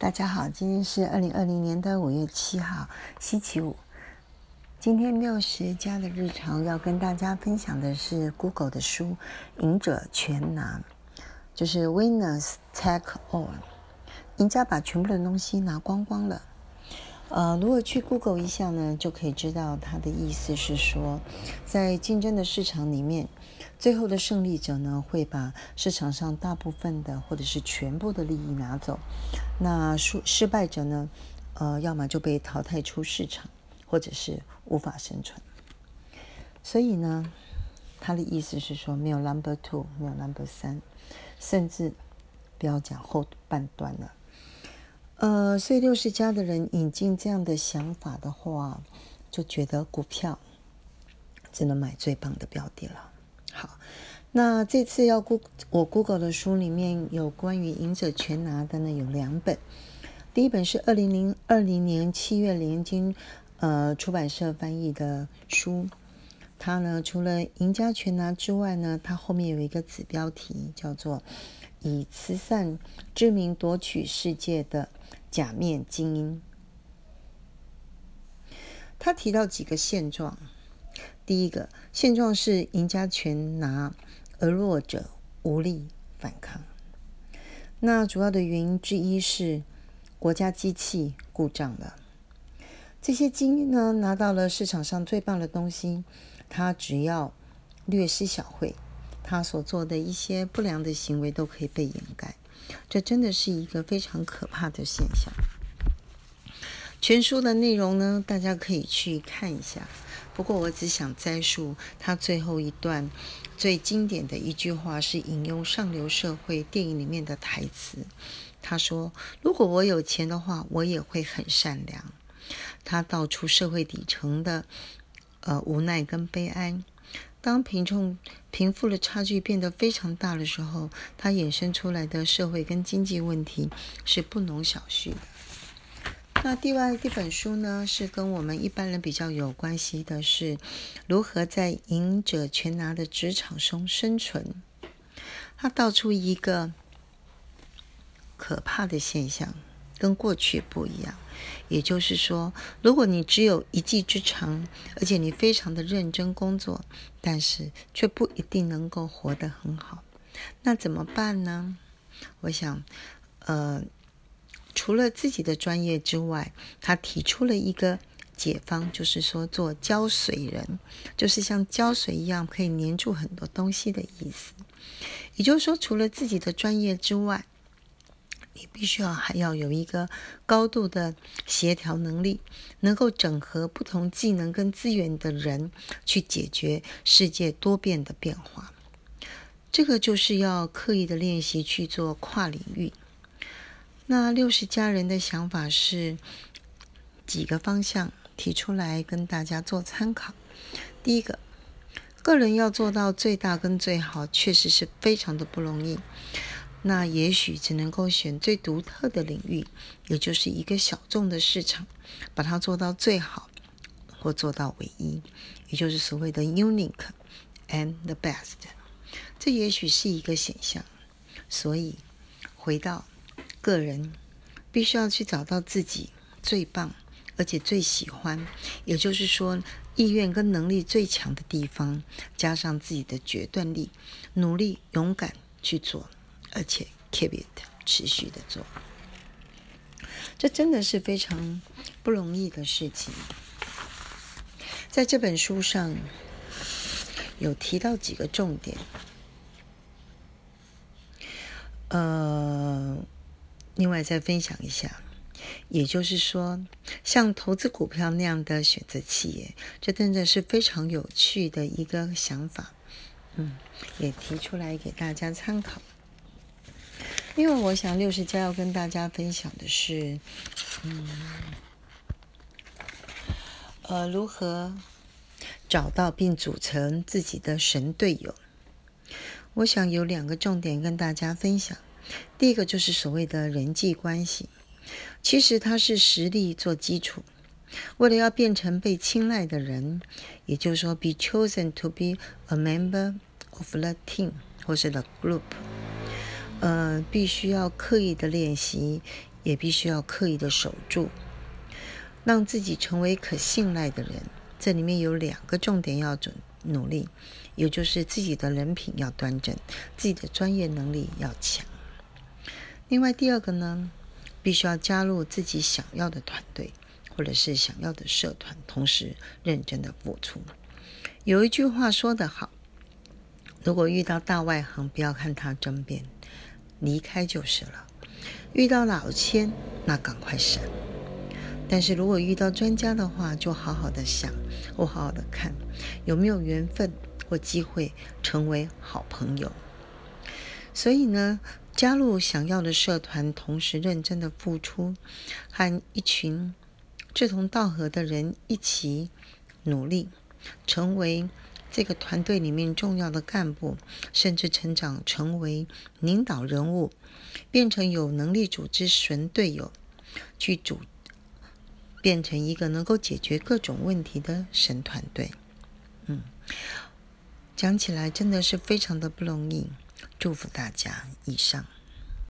大家好，今天是二零二零年的五月七号，星期五。今天六十加的日常要跟大家分享的是 Google 的书《赢者全拿》，就是 Winners Take All，赢家把全部的东西拿光光了。呃，如果去 Google 一下呢，就可以知道它的意思是说，在竞争的市场里面。最后的胜利者呢，会把市场上大部分的或者是全部的利益拿走。那输失败者呢，呃，要么就被淘汰出市场，或者是无法生存。所以呢，他的意思是说，没有 number two，没有 number 三，甚至不要讲后半段了。呃，所以六十家的人引进这样的想法的话，就觉得股票只能买最棒的标的了。好，那这次要 Google 我 Google 的书里面有关于赢者全拿的呢，有两本。第一本是二零零二零年七月联经呃出版社翻译的书，它呢除了赢家全拿之外呢，它后面有一个子标题叫做“以慈善之名夺取世界的假面精英”。他提到几个现状。第一个现状是赢家全拿，而弱者无力反抗。那主要的原因之一是国家机器故障了。这些精英呢拿到了市场上最棒的东西，他只要略施小惠，他所做的一些不良的行为都可以被掩盖。这真的是一个非常可怕的现象。全书的内容呢，大家可以去看一下。不过，我只想摘述他最后一段最经典的一句话，是引用《上流社会》电影里面的台词。他说：“如果我有钱的话，我也会很善良。”他道出社会底层的呃无奈跟悲哀。当贫穷贫富的差距变得非常大的时候，它衍生出来的社会跟经济问题是不容小觑的。那第外这本书呢，是跟我们一般人比较有关系的，是如何在赢者全拿的职场中生存。它道出一个可怕的现象，跟过去不一样。也就是说，如果你只有一技之长，而且你非常的认真工作，但是却不一定能够活得很好，那怎么办呢？我想，呃。除了自己的专业之外，他提出了一个解方，就是说做胶水人，就是像胶水一样可以粘住很多东西的意思。也就是说，除了自己的专业之外，你必须要还要有一个高度的协调能力，能够整合不同技能跟资源的人，去解决世界多变的变化。这个就是要刻意的练习去做跨领域。那六十家人的想法是几个方向提出来跟大家做参考。第一个，个人要做到最大跟最好，确实是非常的不容易。那也许只能够选最独特的领域，也就是一个小众的市场，把它做到最好或做到唯一，也就是所谓的 unique and the best。这也许是一个选项。所以回到。个人必须要去找到自己最棒，而且最喜欢，也就是说意愿跟能力最强的地方，加上自己的决断力，努力勇敢去做，而且 keep it 持续的做，这真的是非常不容易的事情。在这本书上有提到几个重点，呃。另外再分享一下，也就是说，像投资股票那样的选择企业，这真的是非常有趣的一个想法。嗯，也提出来给大家参考。因为我想六十家要跟大家分享的是，嗯，呃，如何找到并组成自己的神队友。我想有两个重点跟大家分享。第一个就是所谓的人际关系，其实它是实力做基础。为了要变成被青睐的人，也就是说，be chosen to be a member of the team 或是 the group，呃，必须要刻意的练习，也必须要刻意的守住，让自己成为可信赖的人。这里面有两个重点要准努力，也就是自己的人品要端正，自己的专业能力要强。另外第二个呢，必须要加入自己想要的团队，或者是想要的社团，同时认真的付出。有一句话说得好：如果遇到大外行，不要看他争辩，离开就是了；遇到老千，那赶快闪。但是如果遇到专家的话，就好好的想，或好好的看，有没有缘分或机会成为好朋友。所以呢，加入想要的社团，同时认真的付出，和一群志同道合的人一起努力，成为这个团队里面重要的干部，甚至成长成为领导人物，变成有能力组织神队友，去组。变成一个能够解决各种问题的神团队，嗯，讲起来真的是非常的不容易。祝福大家，以上。